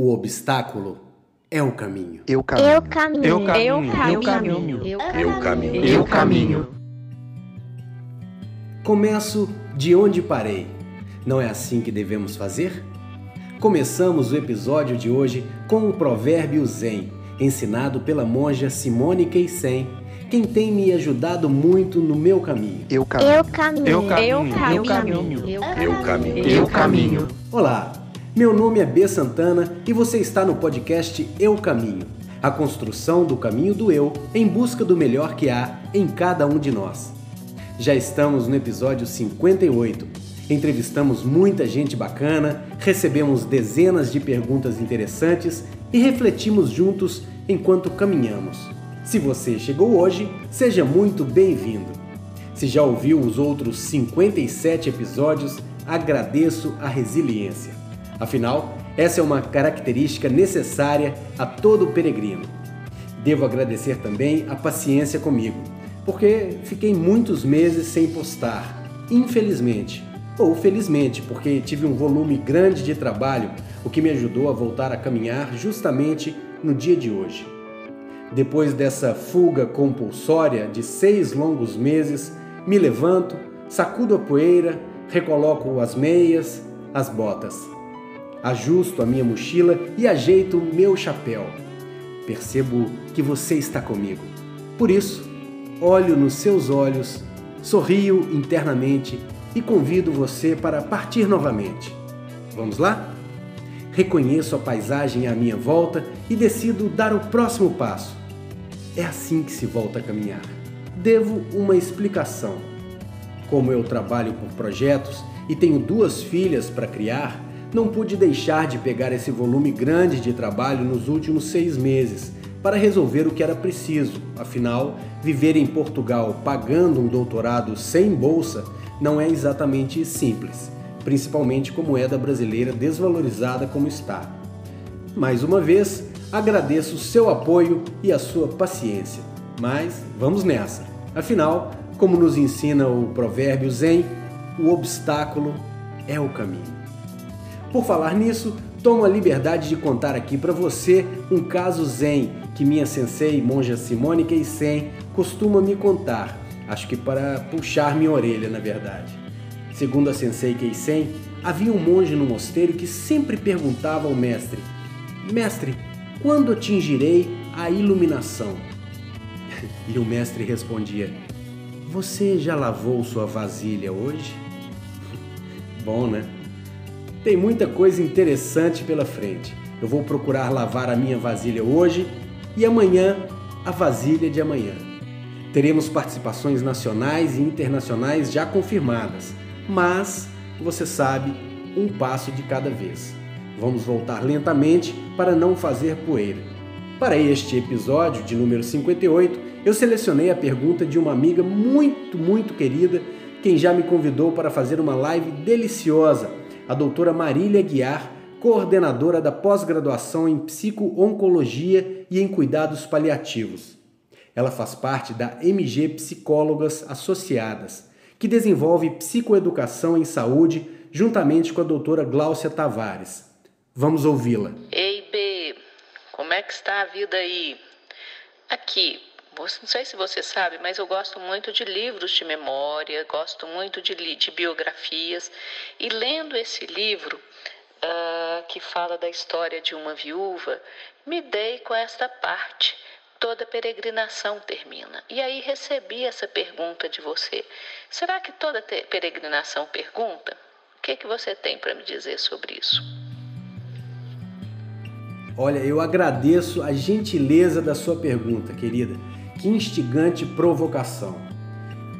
O obstáculo é o caminho. Eu caminho. Eu caminho. Eu caminho. Eu Eu caminho. Eu caminho. Eu caminho. Começo de onde parei. Não é assim que devemos fazer? Começamos o episódio de hoje com o provérbio Zen, ensinado pela monja Simone Keisen, quem tem me ajudado muito no meu caminho. Eu caminho. Eu caminho. Eu caminho. Eu Eu caminho. Eu caminho. Eu caminho. Olá, meu nome é B Santana e você está no podcast Eu Caminho, a construção do caminho do eu em busca do melhor que há em cada um de nós. Já estamos no episódio 58. Entrevistamos muita gente bacana, recebemos dezenas de perguntas interessantes e refletimos juntos enquanto caminhamos. Se você chegou hoje, seja muito bem-vindo. Se já ouviu os outros 57 episódios, agradeço a resiliência. Afinal, essa é uma característica necessária a todo peregrino. Devo agradecer também a paciência comigo, porque fiquei muitos meses sem postar, infelizmente, ou felizmente, porque tive um volume grande de trabalho, o que me ajudou a voltar a caminhar justamente no dia de hoje. Depois dessa fuga compulsória de seis longos meses, me levanto, sacudo a poeira, recoloco as meias, as botas. Ajusto a minha mochila e ajeito o meu chapéu. Percebo que você está comigo. Por isso, olho nos seus olhos, sorrio internamente e convido você para partir novamente. Vamos lá? Reconheço a paisagem à minha volta e decido dar o próximo passo. É assim que se volta a caminhar. Devo uma explicação. Como eu trabalho por projetos e tenho duas filhas para criar, não pude deixar de pegar esse volume grande de trabalho nos últimos seis meses para resolver o que era preciso. Afinal, viver em Portugal pagando um doutorado sem bolsa não é exatamente simples, principalmente como é da brasileira desvalorizada como está. Mais uma vez, agradeço o seu apoio e a sua paciência. Mas vamos nessa. Afinal, como nos ensina o provérbio Zen, o obstáculo é o caminho. Por falar nisso, tomo a liberdade de contar aqui para você um caso Zen que minha sensei, monja Simone Keisen, costuma me contar, acho que para puxar minha orelha, na verdade. Segundo a sensei Keisen, havia um monge no mosteiro que sempre perguntava ao mestre: Mestre, quando atingirei a iluminação? E o mestre respondia: Você já lavou sua vasilha hoje? Bom, né? Tem muita coisa interessante pela frente. Eu vou procurar lavar a minha vasilha hoje e amanhã a vasilha de amanhã. Teremos participações nacionais e internacionais já confirmadas, mas você sabe, um passo de cada vez. Vamos voltar lentamente para não fazer poeira. Para este episódio de número 58, eu selecionei a pergunta de uma amiga muito, muito querida, quem já me convidou para fazer uma live deliciosa, a doutora Marília Guiar, coordenadora da pós-graduação em psico-oncologia e em cuidados paliativos. Ela faz parte da MG Psicólogas Associadas, que desenvolve psicoeducação em saúde juntamente com a doutora Gláucia Tavares. Vamos ouvi-la. Ei, B, como é que está a vida aí? Aqui, não sei se você sabe, mas eu gosto muito de livros de memória, gosto muito de, de biografias. E lendo esse livro, ah, que fala da história de uma viúva, me dei com esta parte. Toda peregrinação termina. E aí recebi essa pergunta de você. Será que toda peregrinação pergunta? O que, que você tem para me dizer sobre isso? Olha, eu agradeço a gentileza da sua pergunta, querida. Que instigante provocação.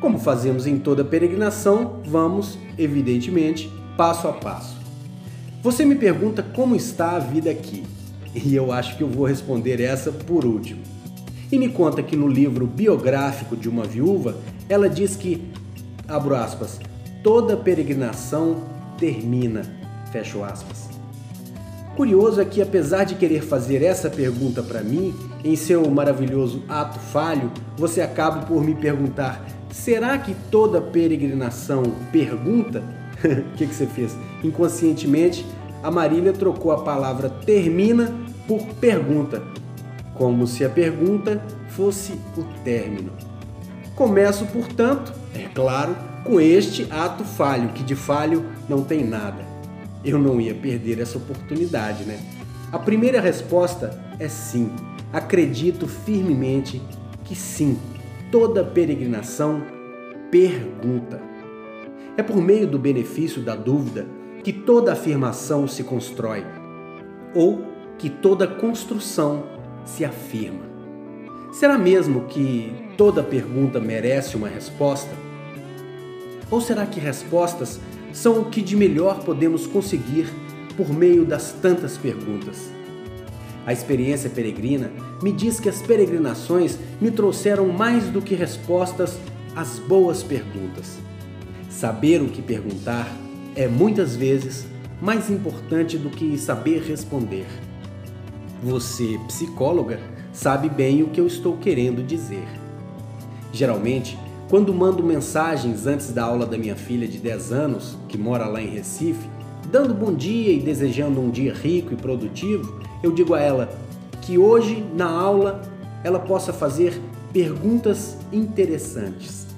Como fazemos em toda peregrinação, vamos, evidentemente, passo a passo. Você me pergunta como está a vida aqui, e eu acho que eu vou responder essa por último. E me conta que no livro biográfico de uma viúva, ela diz que, abro aspas, toda peregrinação termina, fecho aspas. Curioso é que, apesar de querer fazer essa pergunta para mim, em seu maravilhoso ato falho, você acaba por me perguntar: será que toda peregrinação pergunta? O que, que você fez? Inconscientemente, a Marília trocou a palavra termina por pergunta, como se a pergunta fosse o término. Começo, portanto, é claro, com este ato falho, que de falho não tem nada. Eu não ia perder essa oportunidade, né? A primeira resposta é sim. Acredito firmemente que sim, toda peregrinação pergunta. É por meio do benefício da dúvida que toda afirmação se constrói, ou que toda construção se afirma. Será mesmo que toda pergunta merece uma resposta? Ou será que respostas são o que de melhor podemos conseguir por meio das tantas perguntas? A experiência peregrina me diz que as peregrinações me trouxeram mais do que respostas às boas perguntas. Saber o que perguntar é muitas vezes mais importante do que saber responder. Você, psicóloga, sabe bem o que eu estou querendo dizer. Geralmente, quando mando mensagens antes da aula da minha filha de 10 anos, que mora lá em Recife, dando bom dia e desejando um dia rico e produtivo, eu digo a ela que hoje na aula ela possa fazer perguntas interessantes.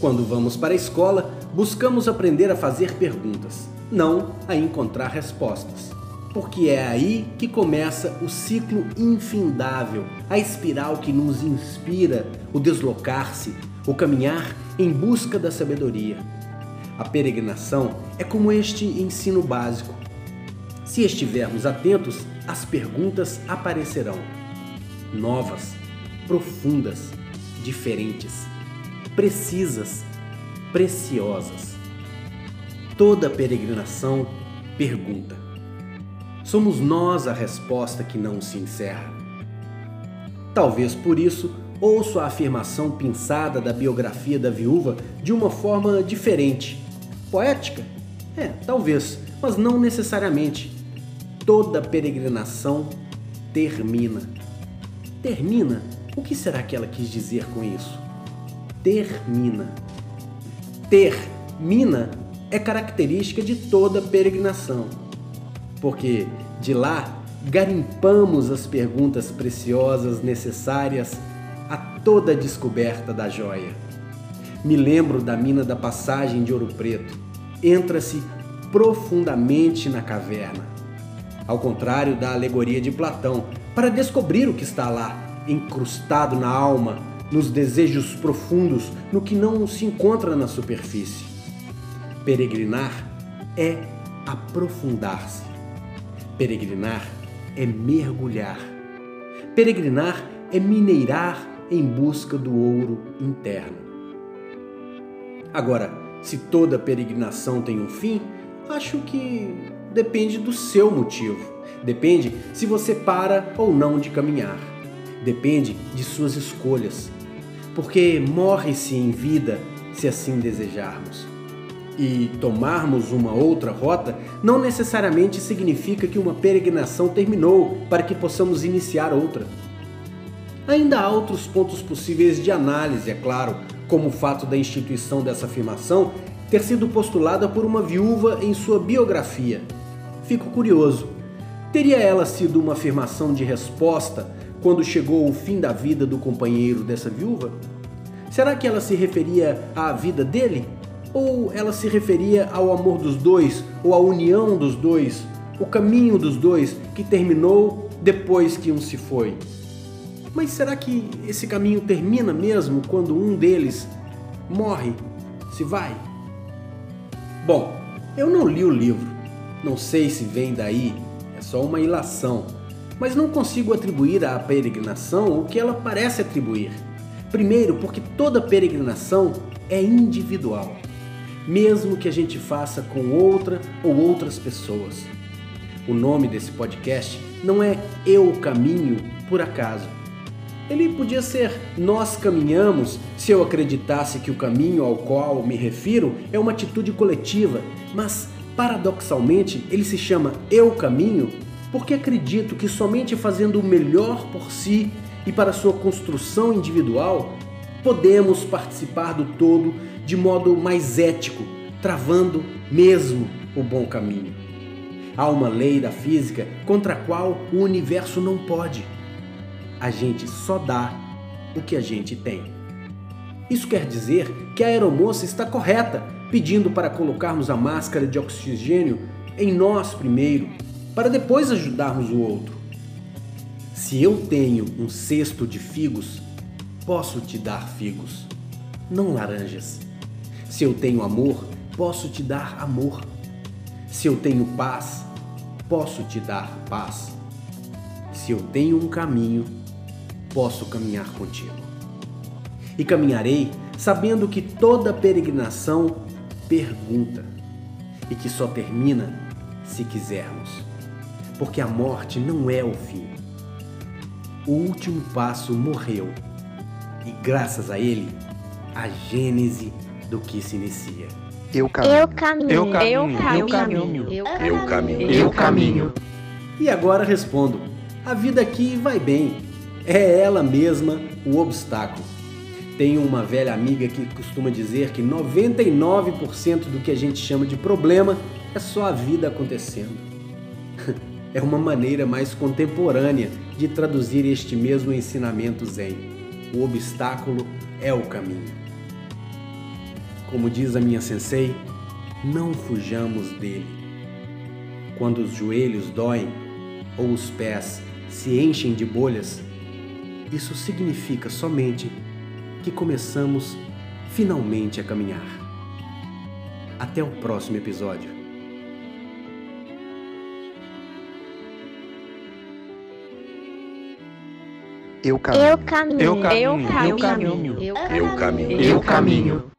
Quando vamos para a escola, buscamos aprender a fazer perguntas, não a encontrar respostas. Porque é aí que começa o ciclo infindável, a espiral que nos inspira o deslocar-se, o caminhar em busca da sabedoria. A peregrinação é como este ensino básico. Se estivermos atentos, as perguntas aparecerão. Novas, profundas, diferentes, precisas, preciosas. Toda peregrinação pergunta. Somos nós a resposta que não se encerra. Talvez por isso ouço a afirmação pinçada da biografia da viúva de uma forma diferente. Poética? É, talvez, mas não necessariamente. Toda peregrinação termina. Termina? O que será que ela quis dizer com isso? Termina. Termina é característica de toda peregrinação, porque de lá garimpamos as perguntas preciosas necessárias a toda a descoberta da joia. Me lembro da mina da passagem de Ouro Preto. Entra-se profundamente na caverna ao contrário da alegoria de Platão, para descobrir o que está lá, incrustado na alma, nos desejos profundos, no que não se encontra na superfície. Peregrinar é aprofundar-se. Peregrinar é mergulhar. Peregrinar é mineirar em busca do ouro interno. Agora, se toda peregrinação tem um fim, acho que depende do seu motivo. Depende se você para ou não de caminhar. Depende de suas escolhas. Porque morre-se em vida se assim desejarmos. E tomarmos uma outra rota não necessariamente significa que uma peregrinação terminou para que possamos iniciar outra. Ainda há outros pontos possíveis de análise, é claro, como o fato da instituição dessa afirmação ter sido postulada por uma viúva em sua biografia, Fico curioso. Teria ela sido uma afirmação de resposta quando chegou o fim da vida do companheiro dessa viúva? Será que ela se referia à vida dele? Ou ela se referia ao amor dos dois, ou à união dos dois, o caminho dos dois que terminou depois que um se foi? Mas será que esse caminho termina mesmo quando um deles morre, se vai? Bom, eu não li o livro, não sei se vem daí, é só uma ilação, mas não consigo atribuir à peregrinação o que ela parece atribuir. Primeiro, porque toda peregrinação é individual, mesmo que a gente faça com outra ou outras pessoas. O nome desse podcast não é Eu Caminho por acaso. Ele podia ser Nós Caminhamos se eu acreditasse que o caminho ao qual me refiro é uma atitude coletiva, mas Paradoxalmente, ele se chama Eu Caminho porque acredito que somente fazendo o melhor por si e para sua construção individual podemos participar do todo de modo mais ético, travando mesmo o bom caminho. Há uma lei da física contra a qual o universo não pode. A gente só dá o que a gente tem. Isso quer dizer que a aeromoça está correta, pedindo para colocarmos a máscara de oxigênio em nós primeiro, para depois ajudarmos o outro. Se eu tenho um cesto de figos, posso te dar figos, não laranjas. Se eu tenho amor, posso te dar amor. Se eu tenho paz, posso te dar paz. Se eu tenho um caminho, posso caminhar contigo. E caminharei sabendo que toda peregrinação pergunta e que só termina se quisermos. Porque a morte não é o fim. O último passo morreu e, graças a ele, a gênese do que se inicia. Eu caminho. Eu caminho. Eu caminho. Eu Eu caminho. Eu caminho. Eu caminho. E agora respondo: a vida aqui vai bem. É ela mesma o obstáculo. Tenho uma velha amiga que costuma dizer que 99% do que a gente chama de problema é só a vida acontecendo. É uma maneira mais contemporânea de traduzir este mesmo ensinamento zen. O obstáculo é o caminho. Como diz a minha sensei, não fujamos dele. Quando os joelhos doem ou os pés se enchem de bolhas, isso significa somente que começamos finalmente a caminhar. Até o próximo episódio. Eu caminho. Eu caminho. Eu caminho. Eu Eu caminho. caminho. Eu caminho. Eu caminho.